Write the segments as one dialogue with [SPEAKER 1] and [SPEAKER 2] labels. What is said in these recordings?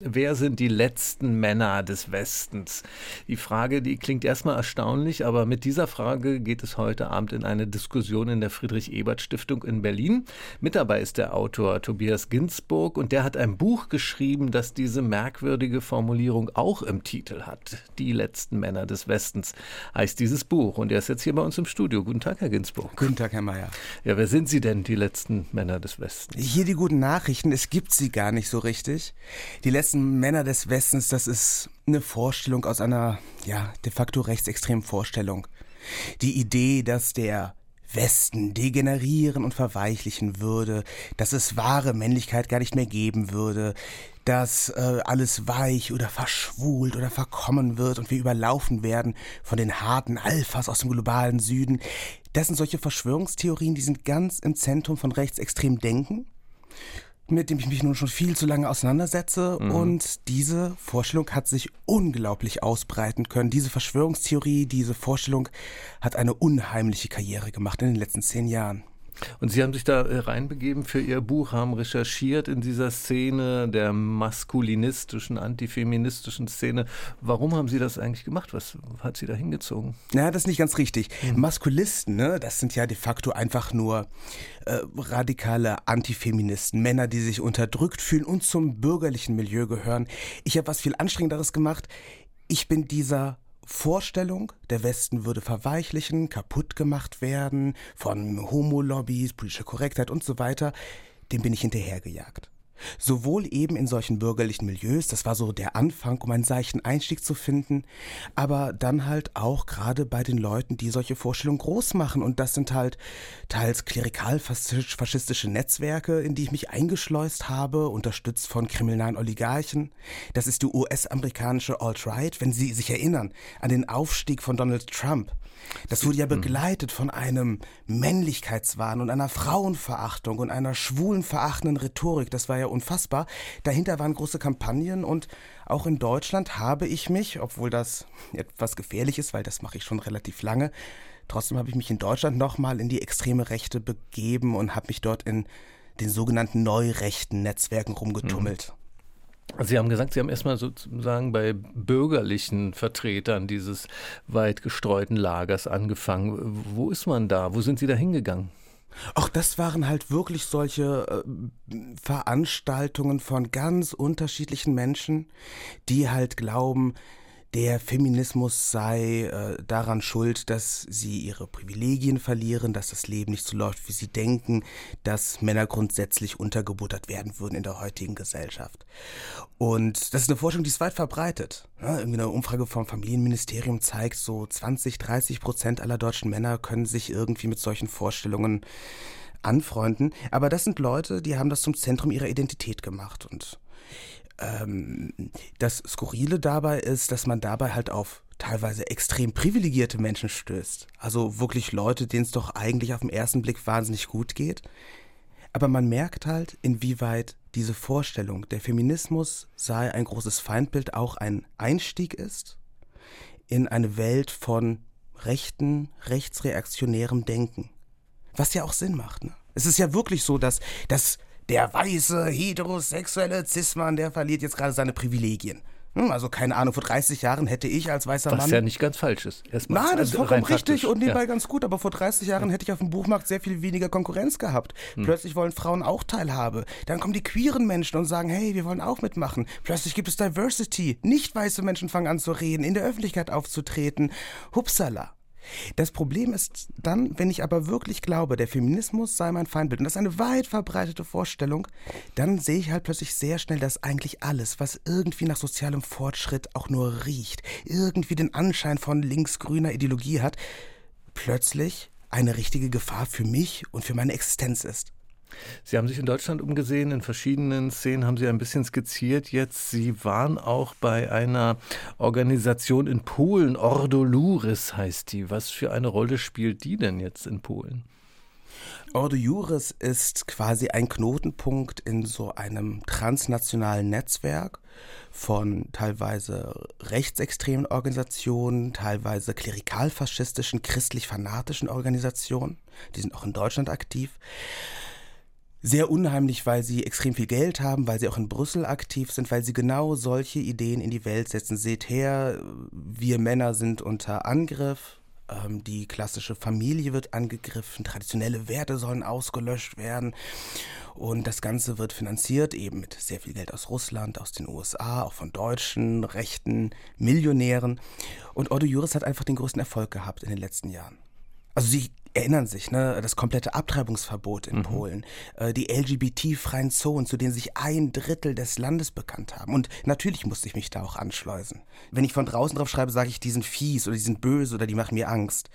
[SPEAKER 1] Wer sind die letzten Männer des Westens? Die Frage, die klingt erstmal erstaunlich, aber mit dieser Frage geht es heute Abend in eine Diskussion in der Friedrich-Ebert-Stiftung in Berlin. Mit dabei ist der Autor Tobias Ginsburg und der hat ein Buch geschrieben, das diese merkwürdige Formulierung auch im Titel hat. Die letzten Männer des Westens heißt dieses Buch und er ist jetzt hier bei uns im Studio. Guten Tag, Herr Ginsburg.
[SPEAKER 2] Guten Tag, Herr Mayer.
[SPEAKER 1] Ja, wer sind Sie denn, die letzten Männer des Westens?
[SPEAKER 2] Hier die guten Nachrichten, es gibt sie gar nicht so richtig. Die letzten letzten Männer des Westens, das ist eine Vorstellung aus einer, ja, de facto rechtsextremen Vorstellung. Die Idee, dass der Westen degenerieren und verweichlichen würde, dass es wahre Männlichkeit gar nicht mehr geben würde, dass äh, alles weich oder verschwult oder verkommen wird und wir überlaufen werden von den harten Alphas aus dem globalen Süden. Das sind solche Verschwörungstheorien, die sind ganz im Zentrum von rechtsextrem Denken mit dem ich mich nun schon viel zu lange auseinandersetze. Mhm. Und diese Vorstellung hat sich unglaublich ausbreiten können. Diese Verschwörungstheorie, diese Vorstellung hat eine unheimliche Karriere gemacht in den letzten zehn Jahren.
[SPEAKER 1] Und Sie haben sich da äh, reinbegeben für Ihr Buch, haben recherchiert in dieser Szene der maskulinistischen, antifeministischen Szene. Warum haben Sie das eigentlich gemacht? Was hat Sie da hingezogen?
[SPEAKER 2] Na, das ist nicht ganz richtig. Hm. Maskulisten, ne, das sind ja de facto einfach nur äh, radikale Antifeministen, Männer, die sich unterdrückt fühlen und zum bürgerlichen Milieu gehören. Ich habe was viel anstrengenderes gemacht. Ich bin dieser Vorstellung, der Westen würde verweichlichen, kaputt gemacht werden von Homo-Lobbys, politischer Korrektheit und so weiter, dem bin ich hinterhergejagt. Sowohl eben in solchen bürgerlichen Milieus, das war so der Anfang, um einen seichten Einstieg zu finden, aber dann halt auch gerade bei den Leuten, die solche Vorstellungen groß machen. Und das sind halt teils klerikal-faschistische Netzwerke, in die ich mich eingeschleust habe, unterstützt von kriminellen Oligarchen. Das ist die US-amerikanische Alt-Right, wenn Sie sich erinnern an den Aufstieg von Donald Trump. Das wurde ja mhm. begleitet von einem Männlichkeitswahn und einer Frauenverachtung und einer schwulenverachtenden Rhetorik. Das war ja unfassbar. Dahinter waren große Kampagnen und auch in Deutschland habe ich mich, obwohl das etwas gefährlich ist, weil das mache ich schon relativ lange, trotzdem habe ich mich in Deutschland nochmal in die extreme Rechte begeben und habe mich dort in den sogenannten neurechten Netzwerken rumgetummelt. Mhm.
[SPEAKER 1] Sie haben gesagt, Sie haben erstmal sozusagen bei bürgerlichen Vertretern dieses weit gestreuten Lagers angefangen. Wo ist man da? Wo sind Sie da hingegangen?
[SPEAKER 2] Ach, das waren halt wirklich solche äh, Veranstaltungen von ganz unterschiedlichen Menschen, die halt glauben, der Feminismus sei äh, daran schuld, dass sie ihre Privilegien verlieren, dass das Leben nicht so läuft, wie sie denken, dass Männer grundsätzlich untergebuttert werden würden in der heutigen Gesellschaft. Und das ist eine Forschung, die ist weit verbreitet. Ja, irgendwie eine Umfrage vom Familienministerium zeigt, so 20, 30 Prozent aller deutschen Männer können sich irgendwie mit solchen Vorstellungen anfreunden. Aber das sind Leute, die haben das zum Zentrum ihrer Identität gemacht und ähm, das Skurrile dabei ist, dass man dabei halt auf teilweise extrem privilegierte Menschen stößt. Also wirklich Leute, denen es doch eigentlich auf den ersten Blick wahnsinnig gut geht. Aber man merkt halt, inwieweit diese Vorstellung, der Feminismus sei ein großes Feindbild, auch ein Einstieg ist in eine Welt von rechten, rechtsreaktionärem Denken. Was ja auch Sinn macht. Ne? Es ist ja wirklich so, dass, dass der weiße, heterosexuelle Cis-Mann, der verliert jetzt gerade seine Privilegien. Hm, also keine Ahnung, vor 30 Jahren hätte ich als weißer
[SPEAKER 1] Was
[SPEAKER 2] Mann...
[SPEAKER 1] Was ja nicht ganz falsch ist.
[SPEAKER 2] Erstmal. Nein, das ist vollkommen richtig und nebenbei ja. ganz gut, aber vor 30 Jahren hätte ich auf dem Buchmarkt sehr viel weniger Konkurrenz gehabt. Hm. Plötzlich wollen Frauen auch Teilhabe. Dann kommen die queeren Menschen und sagen, hey, wir wollen auch mitmachen. Plötzlich gibt es Diversity. Nicht weiße Menschen fangen an zu reden, in der Öffentlichkeit aufzutreten. Hupsala. Das Problem ist dann, wenn ich aber wirklich glaube, der Feminismus sei mein Feindbild und das ist eine weit verbreitete Vorstellung, dann sehe ich halt plötzlich sehr schnell, dass eigentlich alles, was irgendwie nach sozialem Fortschritt auch nur riecht, irgendwie den Anschein von linksgrüner Ideologie hat, plötzlich eine richtige Gefahr für mich und für meine Existenz ist.
[SPEAKER 1] Sie haben sich in Deutschland umgesehen, in verschiedenen Szenen haben Sie ein bisschen skizziert jetzt. Sie waren auch bei einer Organisation in Polen, Ordo Luris heißt die. Was für eine Rolle spielt die denn jetzt in Polen?
[SPEAKER 2] Ordo Juris ist quasi ein Knotenpunkt in so einem transnationalen Netzwerk von teilweise rechtsextremen Organisationen, teilweise klerikalfaschistischen, christlich-fanatischen Organisationen. Die sind auch in Deutschland aktiv. Sehr unheimlich, weil sie extrem viel Geld haben, weil sie auch in Brüssel aktiv sind, weil sie genau solche Ideen in die Welt setzen. Seht her, wir Männer sind unter Angriff, ähm, die klassische Familie wird angegriffen, traditionelle Werte sollen ausgelöscht werden und das Ganze wird finanziert eben mit sehr viel Geld aus Russland, aus den USA, auch von deutschen, rechten Millionären. Und Ordo Juris hat einfach den größten Erfolg gehabt in den letzten Jahren. Also sie erinnern sich, ne, das komplette Abtreibungsverbot in mhm. Polen, äh, die LGBT-freien Zonen, zu denen sich ein Drittel des Landes bekannt haben. Und natürlich musste ich mich da auch anschleusen. Wenn ich von draußen drauf schreibe, sage ich, die sind fies oder die sind böse oder die machen mir Angst.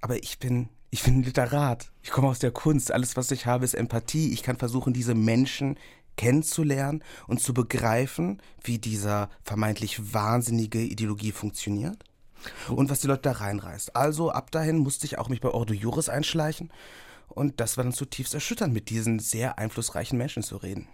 [SPEAKER 2] Aber ich bin, ich bin ein Literat. Ich komme aus der Kunst. Alles, was ich habe, ist Empathie. Ich kann versuchen, diese Menschen kennenzulernen und zu begreifen, wie dieser vermeintlich wahnsinnige Ideologie funktioniert und was die Leute da reinreißt. Also ab dahin musste ich auch mich bei Ordo Juris einschleichen und das war dann zutiefst erschütternd, mit diesen sehr einflussreichen Menschen zu reden.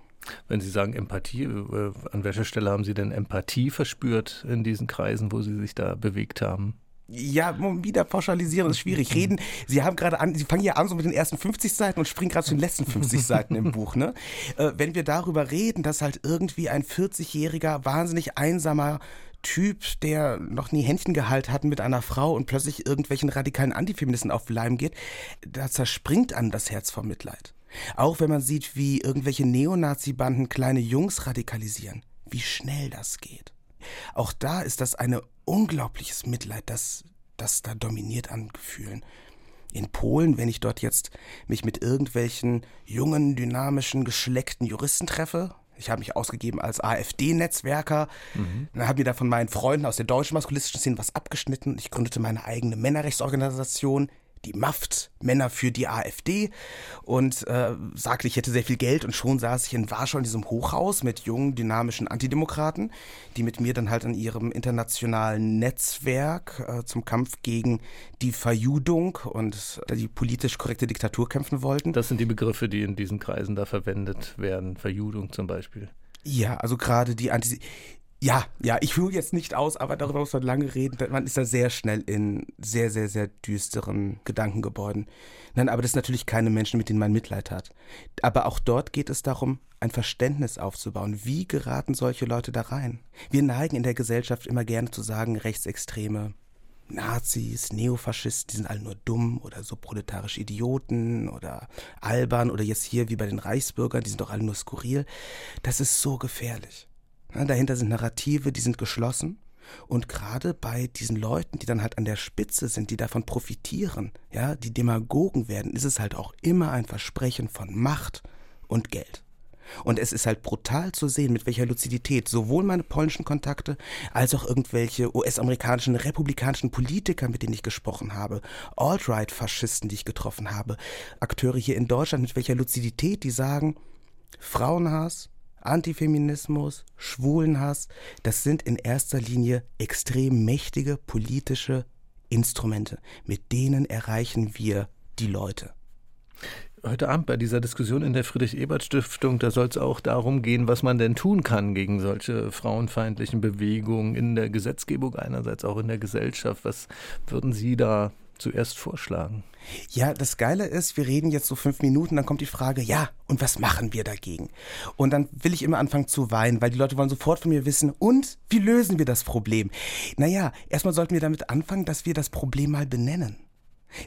[SPEAKER 1] Wenn Sie sagen Empathie, äh, an welcher Stelle haben Sie denn Empathie verspürt in diesen Kreisen, wo Sie sich da bewegt haben?
[SPEAKER 2] Ja, wieder pauschalisieren ist schwierig. Reden, Sie haben gerade an, Sie fangen ja an so mit den ersten 50 Seiten und springen gerade zu den letzten 50 Seiten im Buch, ne? Äh, wenn wir darüber reden, dass halt irgendwie ein 40-jähriger, wahnsinnig einsamer Typ, der noch nie Händchen gehalten hat mit einer Frau und plötzlich irgendwelchen radikalen Antifeministen auf Leim geht, da zerspringt an das Herz vor Mitleid. Auch wenn man sieht, wie irgendwelche Neonazi-Banden kleine Jungs radikalisieren, wie schnell das geht. Auch da ist das ein unglaubliches Mitleid, das, das da dominiert an Gefühlen. In Polen, wenn ich dort jetzt mich mit irgendwelchen jungen, dynamischen, geschleckten Juristen treffe, ich habe mich ausgegeben als AfD-Netzwerker. Mhm. Dann habe mir da von meinen Freunden aus der deutschen maskulistischen Szene was abgeschnitten. Ich gründete meine eigene Männerrechtsorganisation, die MAFT, Männer für die AfD, und äh, sagte, ich hätte sehr viel Geld und schon saß ich in Warschau in diesem Hochhaus mit jungen, dynamischen Antidemokraten, die mit mir dann halt an ihrem internationalen Netzwerk äh, zum Kampf gegen die Verjudung und die politisch korrekte Diktatur kämpfen wollten.
[SPEAKER 1] Das sind die Begriffe, die in diesen Kreisen da verwendet werden, Verjudung zum Beispiel.
[SPEAKER 2] Ja, also gerade die Antis ja, ja, ich führe jetzt nicht aus, aber darüber muss man lange reden. Man ist da sehr schnell in sehr, sehr, sehr düsteren Gedankengebäuden. Nein, aber das sind natürlich keine Menschen, mit denen man Mitleid hat. Aber auch dort geht es darum, ein Verständnis aufzubauen. Wie geraten solche Leute da rein? Wir neigen in der Gesellschaft immer gerne zu sagen, Rechtsextreme, Nazis, Neofaschisten, die sind alle nur dumm oder so proletarische Idioten oder albern oder jetzt hier wie bei den Reichsbürgern, die sind doch alle nur skurril. Das ist so gefährlich. Dahinter sind Narrative, die sind geschlossen. Und gerade bei diesen Leuten, die dann halt an der Spitze sind, die davon profitieren, ja, die Demagogen werden, ist es halt auch immer ein Versprechen von Macht und Geld. Und es ist halt brutal zu sehen, mit welcher Luzidität sowohl meine polnischen Kontakte als auch irgendwelche US-amerikanischen republikanischen Politiker, mit denen ich gesprochen habe, Alt-Right-Faschisten, die ich getroffen habe, Akteure hier in Deutschland, mit welcher Luzidität die sagen, Frauenhass, Antifeminismus, Schwulenhass, das sind in erster Linie extrem mächtige politische Instrumente. Mit denen erreichen wir die Leute.
[SPEAKER 1] Heute Abend bei dieser Diskussion in der Friedrich-Ebert-Stiftung, da soll es auch darum gehen, was man denn tun kann gegen solche frauenfeindlichen Bewegungen in der Gesetzgebung einerseits, auch in der Gesellschaft. Was würden Sie da zuerst vorschlagen?
[SPEAKER 2] Ja, das Geile ist, wir reden jetzt so fünf Minuten, dann kommt die Frage, ja, und was machen wir dagegen? Und dann will ich immer anfangen zu weinen, weil die Leute wollen sofort von mir wissen, und wie lösen wir das Problem? Naja, erstmal sollten wir damit anfangen, dass wir das Problem mal benennen.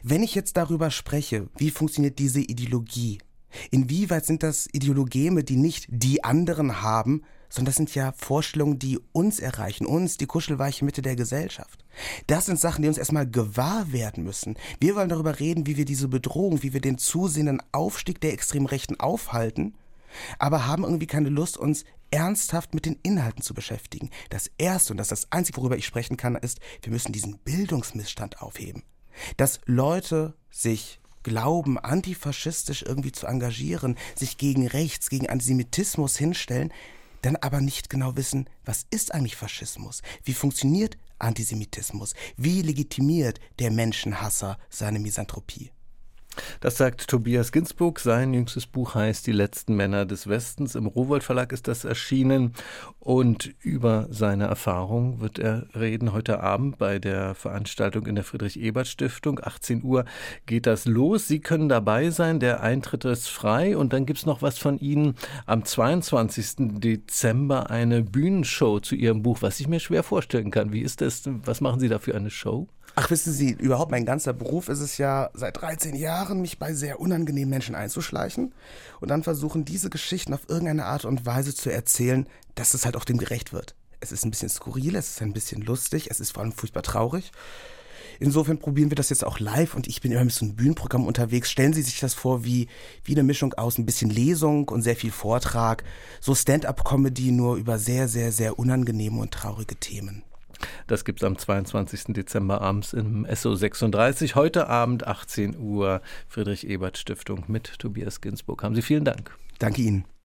[SPEAKER 2] Wenn ich jetzt darüber spreche, wie funktioniert diese Ideologie? Inwieweit sind das Ideologeme, die nicht die anderen haben, sondern das sind ja Vorstellungen, die uns erreichen, uns, die kuschelweiche Mitte der Gesellschaft. Das sind Sachen, die uns erstmal gewahr werden müssen. Wir wollen darüber reden, wie wir diese Bedrohung, wie wir den zusehenden Aufstieg der Extremrechten aufhalten, aber haben irgendwie keine Lust, uns ernsthaft mit den Inhalten zu beschäftigen. Das Erste und das ist das Einzige, worüber ich sprechen kann, ist, wir müssen diesen Bildungsmissstand aufheben. Dass Leute sich glauben, antifaschistisch irgendwie zu engagieren, sich gegen Rechts, gegen Antisemitismus hinstellen, dann aber nicht genau wissen, was ist eigentlich Faschismus? Wie funktioniert Antisemitismus? Wie legitimiert der Menschenhasser seine Misanthropie?
[SPEAKER 1] Das sagt Tobias Ginsburg. Sein jüngstes Buch heißt Die letzten Männer des Westens. Im Rowold Verlag ist das erschienen. Und über seine Erfahrung wird er reden heute Abend bei der Veranstaltung in der Friedrich-Ebert-Stiftung. 18 Uhr geht das los. Sie können dabei sein. Der Eintritt ist frei. Und dann gibt es noch was von Ihnen am 22. Dezember, eine Bühnenshow zu Ihrem Buch, was ich mir schwer vorstellen kann. Wie ist das? Was machen Sie da für eine Show?
[SPEAKER 2] Ach, wissen Sie, überhaupt mein ganzer Beruf ist es ja seit 13 Jahren, mich bei sehr unangenehmen Menschen einzuschleichen und dann versuchen, diese Geschichten auf irgendeine Art und Weise zu erzählen, dass es halt auch dem gerecht wird. Es ist ein bisschen skurril, es ist ein bisschen lustig, es ist vor allem furchtbar traurig. Insofern probieren wir das jetzt auch live und ich bin immer mit so einem Bühnenprogramm unterwegs. Stellen Sie sich das vor wie, wie eine Mischung aus ein bisschen Lesung und sehr viel Vortrag. So Stand-up-Comedy nur über sehr, sehr, sehr unangenehme und traurige Themen.
[SPEAKER 1] Das gibt es am 22. Dezember abends im SO 36. Heute Abend 18 Uhr Friedrich Ebert Stiftung mit Tobias Ginsburg. Haben Sie vielen Dank.
[SPEAKER 2] Danke Ihnen.